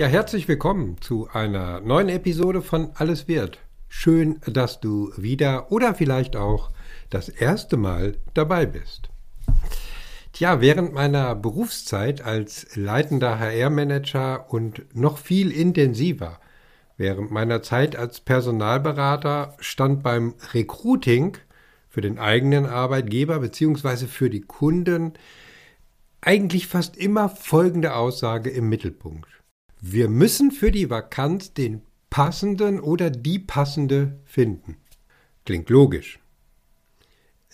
Ja, herzlich willkommen zu einer neuen Episode von Alles wird. Schön, dass du wieder oder vielleicht auch das erste Mal dabei bist. Tja, während meiner Berufszeit als leitender HR-Manager und noch viel intensiver während meiner Zeit als Personalberater stand beim Recruiting für den eigenen Arbeitgeber bzw. für die Kunden eigentlich fast immer folgende Aussage im Mittelpunkt. Wir müssen für die Vakanz den passenden oder die passende finden. Klingt logisch.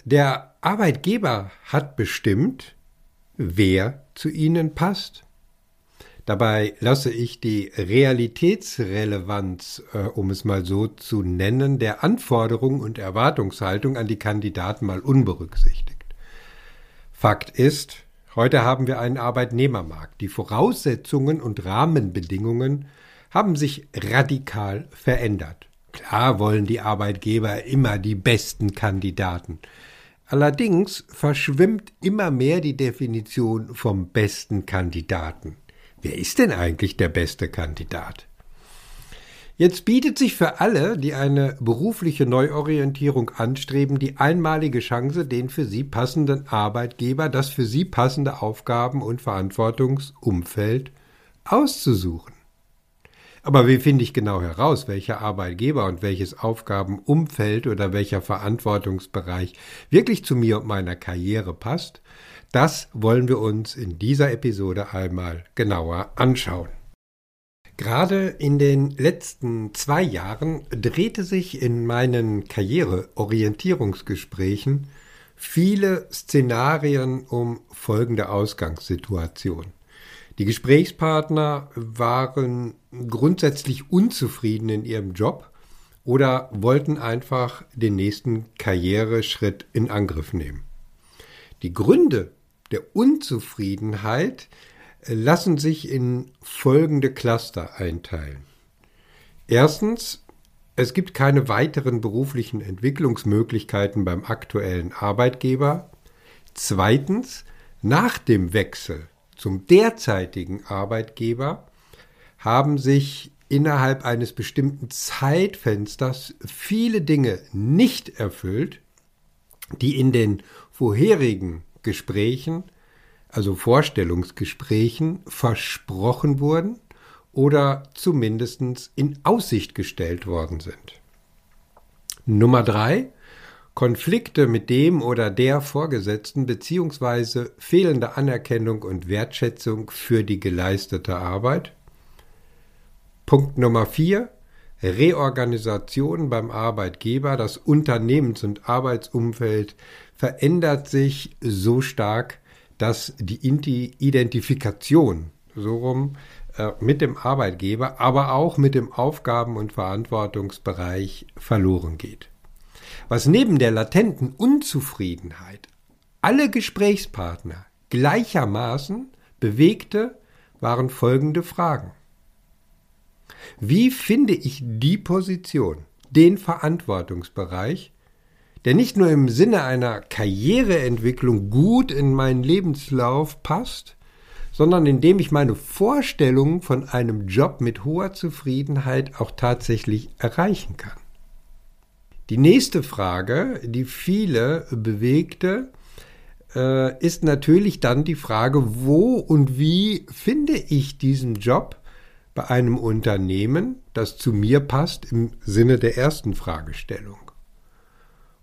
Der Arbeitgeber hat bestimmt, wer zu Ihnen passt. Dabei lasse ich die Realitätsrelevanz, äh, um es mal so zu nennen, der Anforderungen und Erwartungshaltung an die Kandidaten mal unberücksichtigt. Fakt ist, Heute haben wir einen Arbeitnehmermarkt. Die Voraussetzungen und Rahmenbedingungen haben sich radikal verändert. Klar wollen die Arbeitgeber immer die besten Kandidaten. Allerdings verschwimmt immer mehr die Definition vom besten Kandidaten. Wer ist denn eigentlich der beste Kandidat? Jetzt bietet sich für alle, die eine berufliche Neuorientierung anstreben, die einmalige Chance, den für sie passenden Arbeitgeber, das für sie passende Aufgaben- und Verantwortungsumfeld auszusuchen. Aber wie finde ich genau heraus, welcher Arbeitgeber und welches Aufgabenumfeld oder welcher Verantwortungsbereich wirklich zu mir und meiner Karriere passt? Das wollen wir uns in dieser Episode einmal genauer anschauen. Gerade in den letzten zwei Jahren drehte sich in meinen Karriereorientierungsgesprächen viele Szenarien um folgende Ausgangssituation. Die Gesprächspartner waren grundsätzlich unzufrieden in ihrem Job oder wollten einfach den nächsten Karriereschritt in Angriff nehmen. Die Gründe der Unzufriedenheit lassen sich in folgende Cluster einteilen. Erstens, es gibt keine weiteren beruflichen Entwicklungsmöglichkeiten beim aktuellen Arbeitgeber. Zweitens, nach dem Wechsel zum derzeitigen Arbeitgeber haben sich innerhalb eines bestimmten Zeitfensters viele Dinge nicht erfüllt, die in den vorherigen Gesprächen also Vorstellungsgesprächen, versprochen wurden oder zumindest in Aussicht gestellt worden sind. Nummer drei Konflikte mit dem oder der Vorgesetzten beziehungsweise fehlende Anerkennung und Wertschätzung für die geleistete Arbeit. Punkt Nummer vier Reorganisation beim Arbeitgeber. Das Unternehmens- und Arbeitsumfeld verändert sich so stark, dass die Identifikation so rum äh, mit dem Arbeitgeber, aber auch mit dem Aufgaben- und Verantwortungsbereich verloren geht. Was neben der latenten Unzufriedenheit alle Gesprächspartner gleichermaßen bewegte, waren folgende Fragen. Wie finde ich die Position, den Verantwortungsbereich, der nicht nur im Sinne einer Karriereentwicklung gut in meinen Lebenslauf passt, sondern indem ich meine Vorstellungen von einem Job mit hoher Zufriedenheit auch tatsächlich erreichen kann. Die nächste Frage, die viele bewegte, äh, ist natürlich dann die Frage, wo und wie finde ich diesen Job bei einem Unternehmen, das zu mir passt im Sinne der ersten Fragestellung.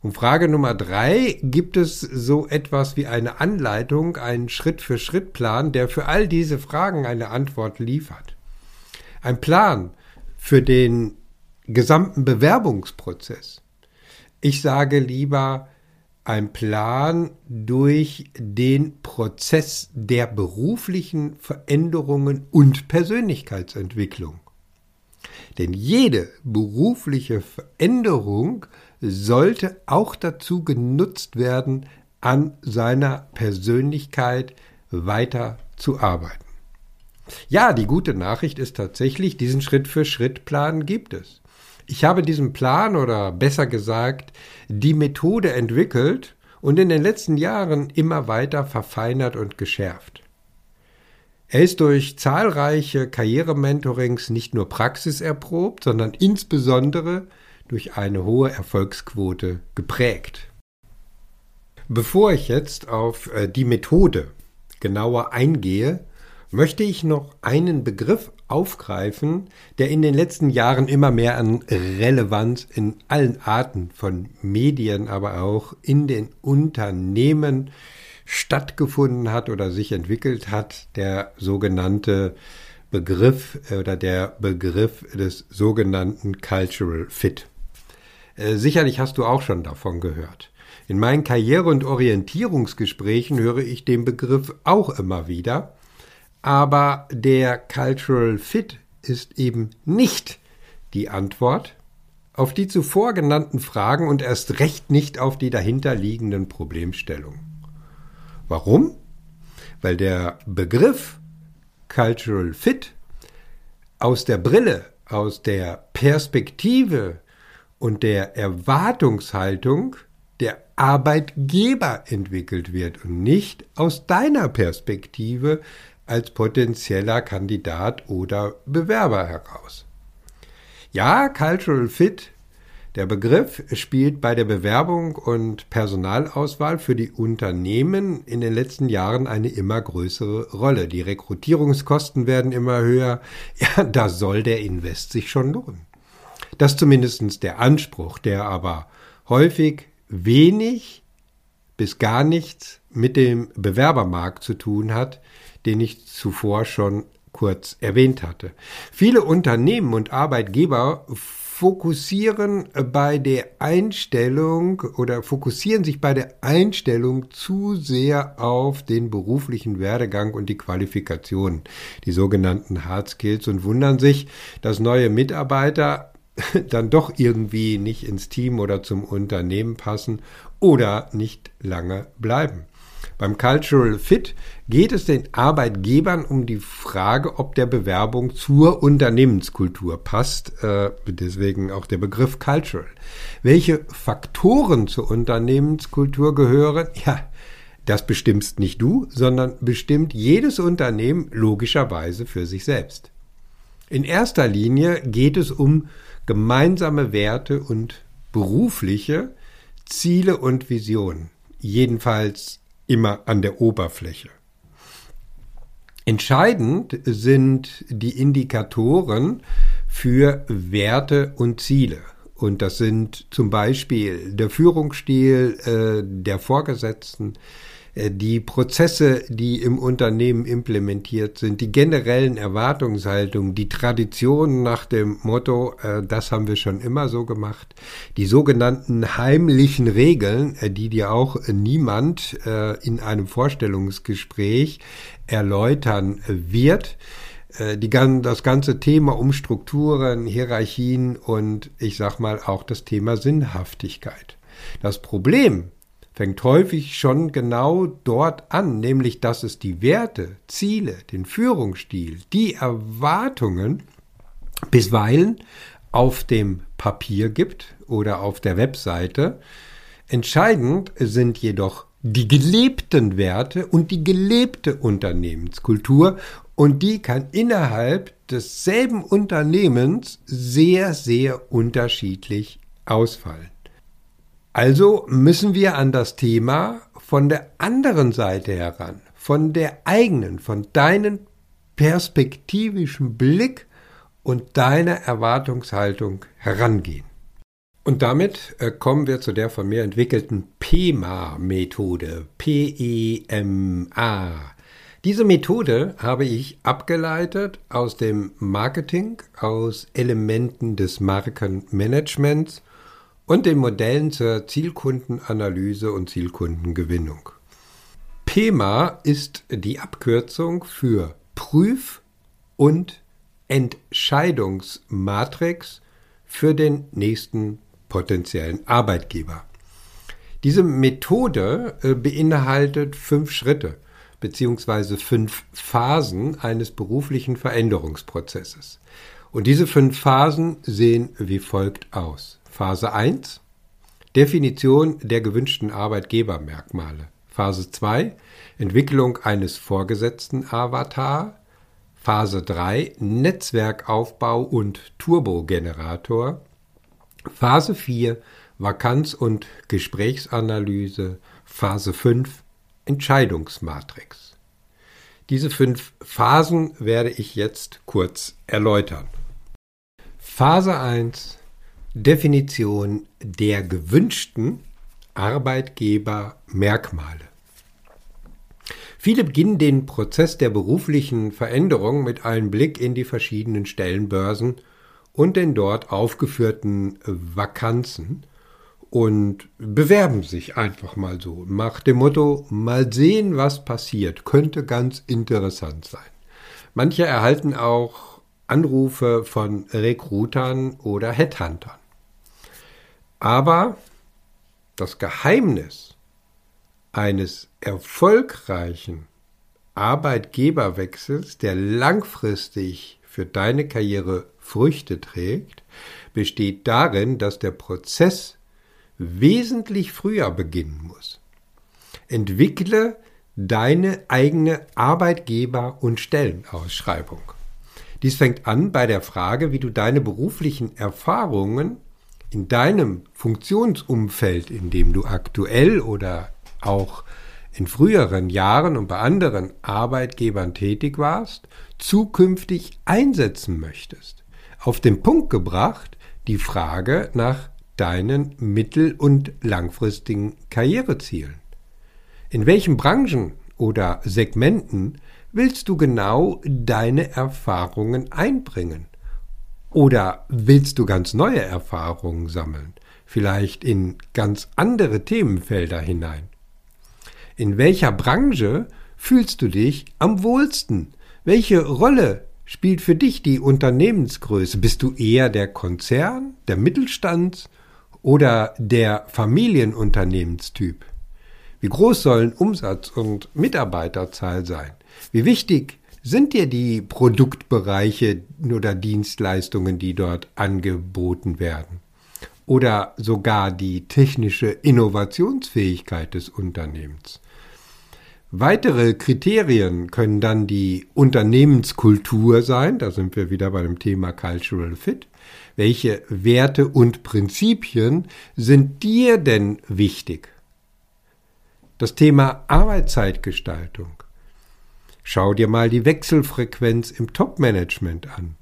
Und Frage Nummer drei, gibt es so etwas wie eine Anleitung, einen Schritt-für-Schritt-Plan, der für all diese Fragen eine Antwort liefert? Ein Plan für den gesamten Bewerbungsprozess. Ich sage lieber ein Plan durch den Prozess der beruflichen Veränderungen und Persönlichkeitsentwicklung. Denn jede berufliche Veränderung sollte auch dazu genutzt werden, an seiner Persönlichkeit weiter zu arbeiten. Ja, die gute Nachricht ist tatsächlich, diesen Schritt-für-Schritt-Plan gibt es. Ich habe diesen Plan oder besser gesagt die Methode entwickelt und in den letzten Jahren immer weiter verfeinert und geschärft. Er ist durch zahlreiche Karrierementorings nicht nur praxiserprobt, sondern insbesondere durch eine hohe Erfolgsquote geprägt. Bevor ich jetzt auf äh, die Methode genauer eingehe, möchte ich noch einen Begriff aufgreifen, der in den letzten Jahren immer mehr an Relevanz in allen Arten von Medien, aber auch in den Unternehmen stattgefunden hat oder sich entwickelt hat, der sogenannte Begriff äh, oder der Begriff des sogenannten Cultural Fit. Äh, sicherlich hast du auch schon davon gehört. In meinen Karriere- und Orientierungsgesprächen höre ich den Begriff auch immer wieder aber der Cultural Fit ist eben nicht die Antwort auf die zuvor genannten Fragen und erst recht nicht auf die dahinterliegenden Problemstellungen. Warum? Weil der Begriff Cultural Fit aus der Brille, aus der Perspektive und der Erwartungshaltung der Arbeitgeber entwickelt wird und nicht aus deiner Perspektive als potenzieller Kandidat oder Bewerber heraus. Ja, Cultural Fit, der Begriff spielt bei der Bewerbung und Personalauswahl für die Unternehmen in den letzten Jahren eine immer größere Rolle. Die Rekrutierungskosten werden immer höher. Ja, da soll der Invest sich schon lohnen. Das zumindest der Anspruch, der aber häufig wenig bis gar nichts mit dem Bewerbermarkt zu tun hat, den ich zuvor schon kurz erwähnt hatte. Viele Unternehmen und Arbeitgeber fokussieren bei der Einstellung oder fokussieren sich bei der Einstellung zu sehr auf den beruflichen Werdegang und die Qualifikation, die sogenannten Hard Skills und wundern sich, dass neue Mitarbeiter dann doch irgendwie nicht ins Team oder zum Unternehmen passen oder nicht lange bleiben. Beim Cultural Fit geht es den Arbeitgebern um die Frage, ob der Bewerbung zur Unternehmenskultur passt. Äh, deswegen auch der Begriff Cultural. Welche Faktoren zur Unternehmenskultur gehören? Ja, das bestimmst nicht du, sondern bestimmt jedes Unternehmen logischerweise für sich selbst. In erster Linie geht es um gemeinsame Werte und berufliche Ziele und Visionen. Jedenfalls immer an der Oberfläche. Entscheidend sind die Indikatoren für Werte und Ziele. Und das sind zum Beispiel der Führungsstil äh, der Vorgesetzten, die Prozesse, die im Unternehmen implementiert sind, die generellen Erwartungshaltungen, die Traditionen nach dem Motto, äh, das haben wir schon immer so gemacht, die sogenannten heimlichen Regeln, äh, die dir auch niemand in einem Vorstellungsgespräch erläutern wird, die, das ganze Thema um Strukturen, Hierarchien und ich sag mal auch das Thema Sinnhaftigkeit. Das Problem fängt häufig schon genau dort an, nämlich dass es die Werte, Ziele, den Führungsstil, die Erwartungen bisweilen auf dem Papier gibt oder auf der Webseite. Entscheidend sind jedoch die gelebten Werte und die gelebte Unternehmenskultur und die kann innerhalb desselben Unternehmens sehr, sehr unterschiedlich ausfallen. Also müssen wir an das Thema von der anderen Seite heran, von der eigenen, von deinen perspektivischen Blick und deiner Erwartungshaltung herangehen. Und damit äh, kommen wir zu der von mir entwickelten PEMA-Methode. P-E-M-A. Diese Methode habe ich abgeleitet aus dem Marketing, aus Elementen des Markenmanagements und den Modellen zur Zielkundenanalyse und Zielkundengewinnung. PEMA ist die Abkürzung für Prüf- und Entscheidungsmatrix für den nächsten potenziellen Arbeitgeber. Diese Methode äh, beinhaltet fünf Schritte bzw. fünf Phasen eines beruflichen Veränderungsprozesses. Und diese fünf Phasen sehen wie folgt aus. Phase 1 Definition der gewünschten Arbeitgebermerkmale. Phase 2 Entwicklung eines vorgesetzten Avatar. Phase 3 Netzwerkaufbau und Turbogenerator. Phase 4 Vakanz- und Gesprächsanalyse. Phase 5 Entscheidungsmatrix. Diese fünf Phasen werde ich jetzt kurz erläutern. Phase 1 Definition der gewünschten Arbeitgebermerkmale. Viele beginnen den Prozess der beruflichen Veränderung mit einem Blick in die verschiedenen Stellenbörsen und den dort aufgeführten Vakanzen und bewerben sich einfach mal so nach dem Motto mal sehen, was passiert, könnte ganz interessant sein. Manche erhalten auch Anrufe von Rekrutern oder Headhuntern. Aber das Geheimnis eines erfolgreichen Arbeitgeberwechsels, der langfristig für deine Karriere Früchte trägt, besteht darin, dass der Prozess wesentlich früher beginnen muss. Entwickle deine eigene Arbeitgeber- und Stellenausschreibung. Dies fängt an bei der Frage, wie du deine beruflichen Erfahrungen in deinem Funktionsumfeld, in dem du aktuell oder auch in früheren Jahren und bei anderen Arbeitgebern tätig warst, zukünftig einsetzen möchtest. Auf den Punkt gebracht die Frage nach deinen mittel- und langfristigen Karrierezielen. In welchen Branchen oder Segmenten willst du genau deine Erfahrungen einbringen? Oder willst du ganz neue Erfahrungen sammeln, vielleicht in ganz andere Themenfelder hinein? In welcher Branche fühlst du dich am wohlsten? Welche Rolle spielt für dich die Unternehmensgröße? Bist du eher der Konzern, der Mittelstand oder der Familienunternehmenstyp? Wie groß sollen Umsatz und Mitarbeiterzahl sein? Wie wichtig sind dir die Produktbereiche oder Dienstleistungen, die dort angeboten werden? Oder sogar die technische Innovationsfähigkeit des Unternehmens? Weitere Kriterien können dann die Unternehmenskultur sein, da sind wir wieder bei dem Thema Cultural Fit. Welche Werte und Prinzipien sind dir denn wichtig? Das Thema Arbeitszeitgestaltung. Schau dir mal die Wechselfrequenz im Top-Management an.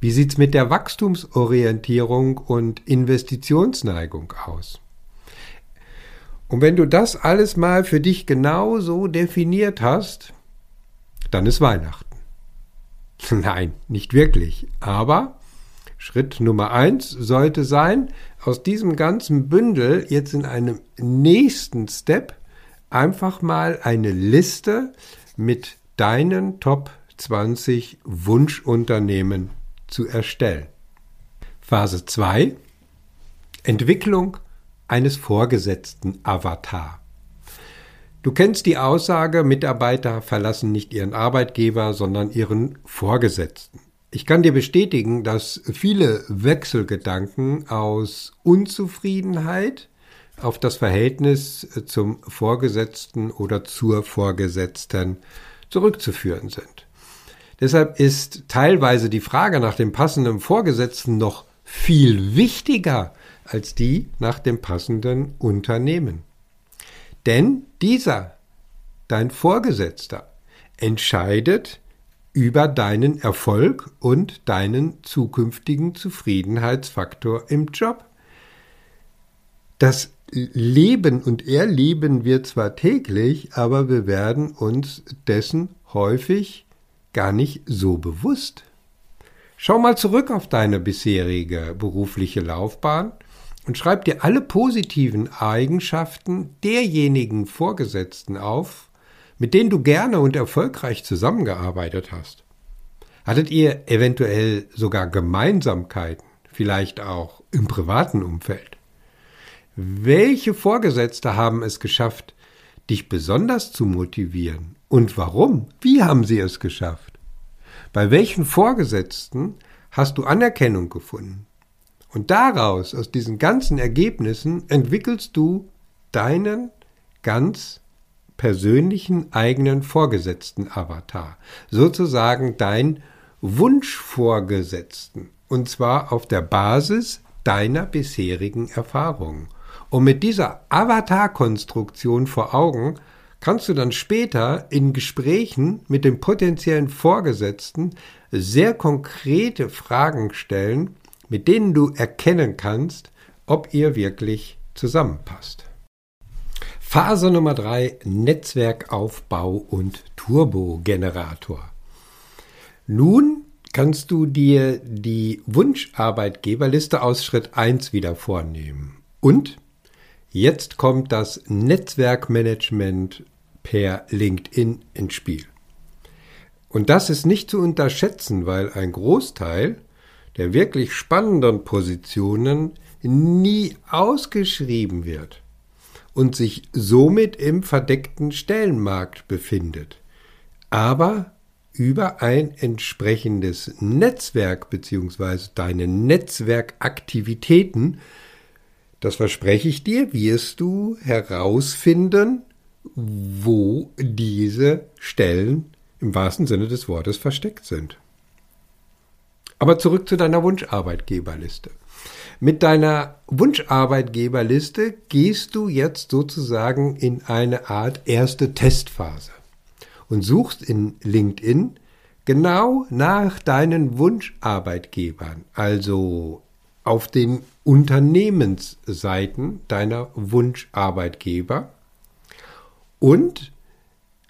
Wie sieht's mit der Wachstumsorientierung und Investitionsneigung aus? Und wenn du das alles mal für dich genau so definiert hast, dann ist Weihnachten. Nein, nicht wirklich. Aber Schritt Nummer eins sollte sein, aus diesem ganzen Bündel jetzt in einem nächsten Step einfach mal eine Liste mit deinen Top 20 Wunschunternehmen zu erstellen. Phase 2 Entwicklung eines vorgesetzten Avatar. Du kennst die Aussage, Mitarbeiter verlassen nicht ihren Arbeitgeber, sondern ihren Vorgesetzten. Ich kann dir bestätigen, dass viele Wechselgedanken aus Unzufriedenheit auf das Verhältnis zum Vorgesetzten oder zur Vorgesetzten zurückzuführen sind. Deshalb ist teilweise die Frage nach dem passenden Vorgesetzten noch viel wichtiger als die nach dem passenden Unternehmen. Denn dieser, dein Vorgesetzter, entscheidet über deinen Erfolg und deinen zukünftigen Zufriedenheitsfaktor im Job. Das leben und erleben wir zwar täglich, aber wir werden uns dessen häufig gar nicht so bewusst. Schau mal zurück auf deine bisherige berufliche Laufbahn und schreib dir alle positiven Eigenschaften derjenigen Vorgesetzten auf, mit denen du gerne und erfolgreich zusammengearbeitet hast. Hattet ihr eventuell sogar Gemeinsamkeiten, vielleicht auch im privaten Umfeld? Welche Vorgesetzte haben es geschafft, dich besonders zu motivieren? Und warum? Wie haben sie es geschafft? Bei welchen Vorgesetzten hast du Anerkennung gefunden? Und daraus, aus diesen ganzen Ergebnissen, entwickelst du deinen ganz persönlichen eigenen Vorgesetzten Avatar. Sozusagen dein Wunschvorgesetzten. Und zwar auf der Basis deiner bisherigen Erfahrungen. Und mit dieser Avatar-Konstruktion vor Augen kannst du dann später in Gesprächen mit dem potenziellen Vorgesetzten sehr konkrete Fragen stellen, mit denen du erkennen kannst, ob ihr wirklich zusammenpasst. Phase Nummer drei: Netzwerkaufbau und Turbogenerator. Nun kannst du dir die Wunscharbeitgeberliste aus Schritt 1 wieder vornehmen. Und jetzt kommt das Netzwerkmanagement per LinkedIn ins Spiel. Und das ist nicht zu unterschätzen, weil ein Großteil der wirklich spannenden Positionen nie ausgeschrieben wird und sich somit im verdeckten Stellenmarkt befindet. Aber über ein entsprechendes Netzwerk bzw. deine Netzwerkaktivitäten, das verspreche ich dir, wirst du herausfinden, wo diese Stellen im wahrsten Sinne des Wortes versteckt sind. Aber zurück zu deiner Wunscharbeitgeberliste. Mit deiner Wunscharbeitgeberliste gehst du jetzt sozusagen in eine Art erste Testphase und suchst in LinkedIn genau nach deinen Wunscharbeitgebern, also auf den Unternehmensseiten deiner Wunscharbeitgeber und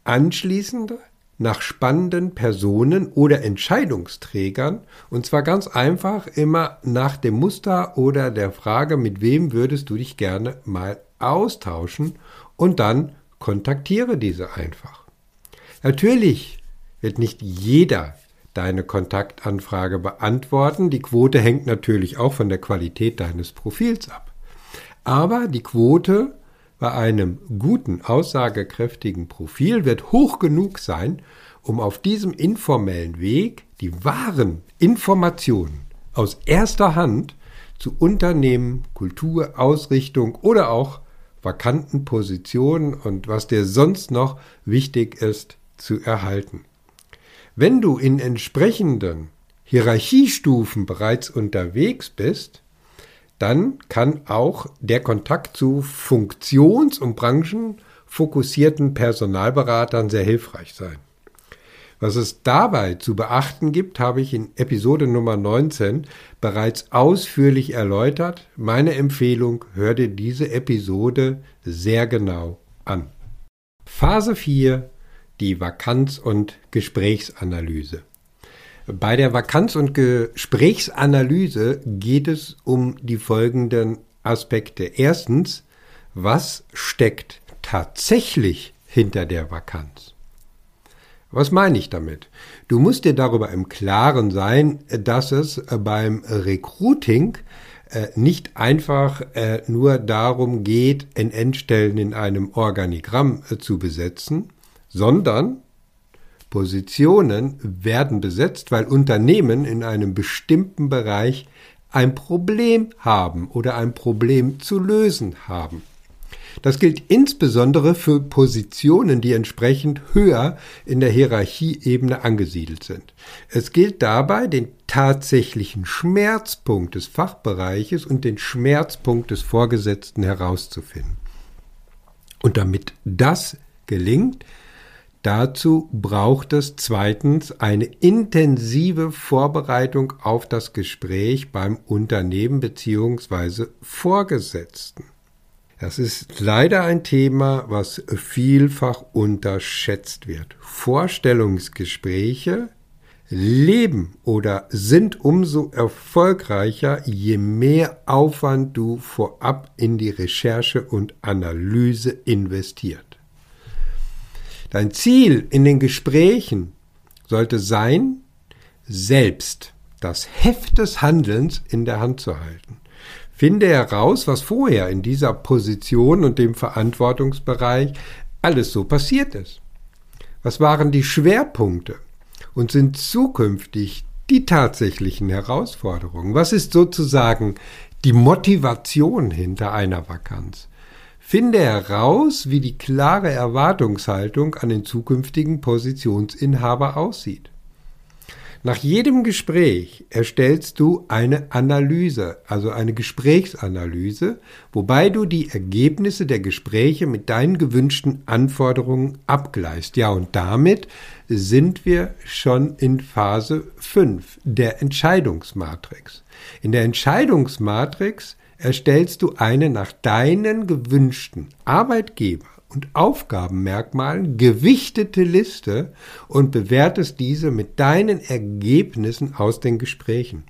anschließend nach spannenden Personen oder Entscheidungsträgern und zwar ganz einfach immer nach dem Muster oder der Frage, mit wem würdest du dich gerne mal austauschen und dann kontaktiere diese einfach. Natürlich wird nicht jeder deine Kontaktanfrage beantworten. Die Quote hängt natürlich auch von der Qualität deines Profils ab. Aber die Quote bei einem guten, aussagekräftigen Profil wird hoch genug sein, um auf diesem informellen Weg die wahren Informationen aus erster Hand zu Unternehmen, Kultur, Ausrichtung oder auch vakanten Positionen und was dir sonst noch wichtig ist, zu erhalten. Wenn du in entsprechenden Hierarchiestufen bereits unterwegs bist, dann kann auch der Kontakt zu funktions- und branchenfokussierten Personalberatern sehr hilfreich sein. Was es dabei zu beachten gibt, habe ich in Episode Nummer 19 bereits ausführlich erläutert. Meine Empfehlung, hör dir diese Episode sehr genau an. Phase 4, die Vakanz- und Gesprächsanalyse. Bei der Vakanz- und Gesprächsanalyse geht es um die folgenden Aspekte. Erstens, was steckt tatsächlich hinter der Vakanz? Was meine ich damit? Du musst dir darüber im Klaren sein, dass es beim Recruiting äh, nicht einfach äh, nur darum geht, NN-Stellen in einem Organigramm äh, zu besetzen, sondern Positionen werden besetzt, weil Unternehmen in einem bestimmten Bereich ein Problem haben oder ein Problem zu lösen haben. Das gilt insbesondere für Positionen, die entsprechend höher in der Hierarchieebene angesiedelt sind. Es gilt dabei, den tatsächlichen Schmerzpunkt des Fachbereiches und den Schmerzpunkt des Vorgesetzten herauszufinden. Und damit das gelingt, Dazu braucht es zweitens eine intensive Vorbereitung auf das Gespräch beim Unternehmen bzw. Vorgesetzten. Das ist leider ein Thema, was vielfach unterschätzt wird. Vorstellungsgespräche leben oder sind umso erfolgreicher, je mehr Aufwand du vorab in die Recherche und Analyse investiert. Dein Ziel in den Gesprächen sollte sein, selbst das Heft des Handelns in der Hand zu halten. Finde heraus, was vorher in dieser Position und dem Verantwortungsbereich alles so passiert ist. Was waren die Schwerpunkte und sind zukünftig die tatsächlichen Herausforderungen? Was ist sozusagen die Motivation hinter einer Vakanz? Finde heraus, wie die klare Erwartungshaltung an den zukünftigen Positionsinhaber aussieht. Nach jedem Gespräch erstellst du eine Analyse, also eine Gesprächsanalyse, wobei du die Ergebnisse der Gespräche mit deinen gewünschten Anforderungen abgleichst. Ja, und damit sind wir schon in Phase 5 der Entscheidungsmatrix. In der Entscheidungsmatrix erstellst du eine nach deinen gewünschten Arbeitgeber und Aufgabenmerkmalen gewichtete Liste und bewertest diese mit deinen Ergebnissen aus den Gesprächen.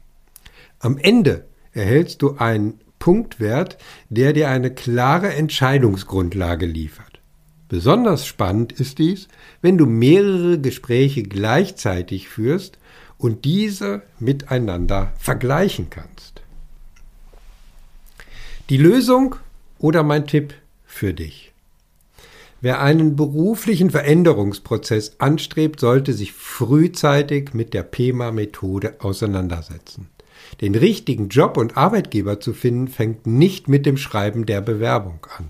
Am Ende erhältst du einen Punktwert, der dir eine klare Entscheidungsgrundlage liefert. Besonders spannend ist dies, wenn du mehrere Gespräche gleichzeitig führst und diese miteinander vergleichen kannst. Die Lösung oder mein Tipp für dich. Wer einen beruflichen Veränderungsprozess anstrebt, sollte sich frühzeitig mit der PEMA-Methode auseinandersetzen. Den richtigen Job und Arbeitgeber zu finden, fängt nicht mit dem Schreiben der Bewerbung an.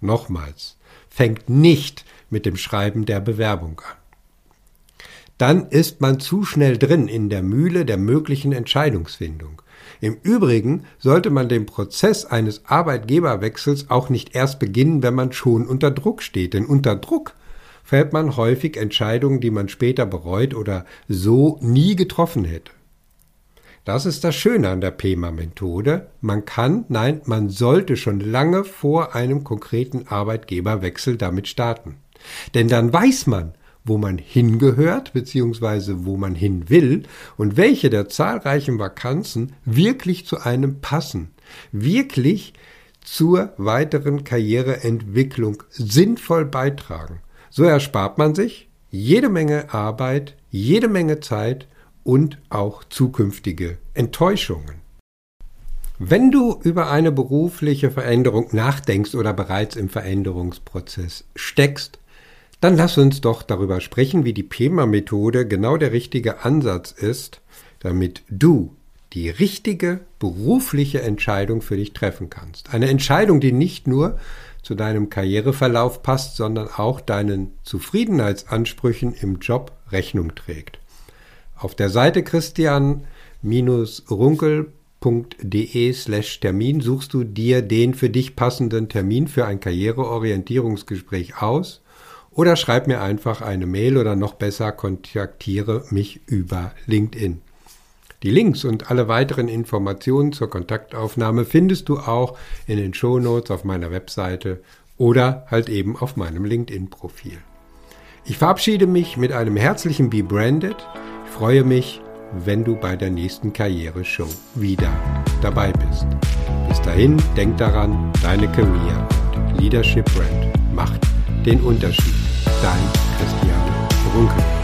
Nochmals, fängt nicht mit dem Schreiben der Bewerbung an. Dann ist man zu schnell drin in der Mühle der möglichen Entscheidungsfindung. Im Übrigen sollte man den Prozess eines Arbeitgeberwechsels auch nicht erst beginnen, wenn man schon unter Druck steht, denn unter Druck fällt man häufig Entscheidungen, die man später bereut oder so nie getroffen hätte. Das ist das Schöne an der PEMA-Methode. Man kann, nein, man sollte schon lange vor einem konkreten Arbeitgeberwechsel damit starten. Denn dann weiß man, wo man hingehört bzw. wo man hin will und welche der zahlreichen Vakanzen wirklich zu einem passen, wirklich zur weiteren Karriereentwicklung sinnvoll beitragen. So erspart man sich jede Menge Arbeit, jede Menge Zeit und auch zukünftige Enttäuschungen. Wenn du über eine berufliche Veränderung nachdenkst oder bereits im Veränderungsprozess steckst, dann lass uns doch darüber sprechen, wie die PEMA-Methode genau der richtige Ansatz ist, damit du die richtige berufliche Entscheidung für dich treffen kannst. Eine Entscheidung, die nicht nur zu deinem Karriereverlauf passt, sondern auch deinen Zufriedenheitsansprüchen im Job Rechnung trägt. Auf der Seite christian-runkel.de slash Termin suchst du dir den für dich passenden Termin für ein Karriereorientierungsgespräch aus oder schreib mir einfach eine Mail oder noch besser kontaktiere mich über LinkedIn. Die Links und alle weiteren Informationen zur Kontaktaufnahme findest du auch in den Shownotes auf meiner Webseite oder halt eben auf meinem LinkedIn-Profil. Ich verabschiede mich mit einem herzlichen Be Branded. Ich freue mich, wenn du bei der nächsten Karriere-Show wieder dabei bist. Bis dahin, denk daran, deine Career und Leadership Brand macht den Unterschied. Dein Christian Runkel.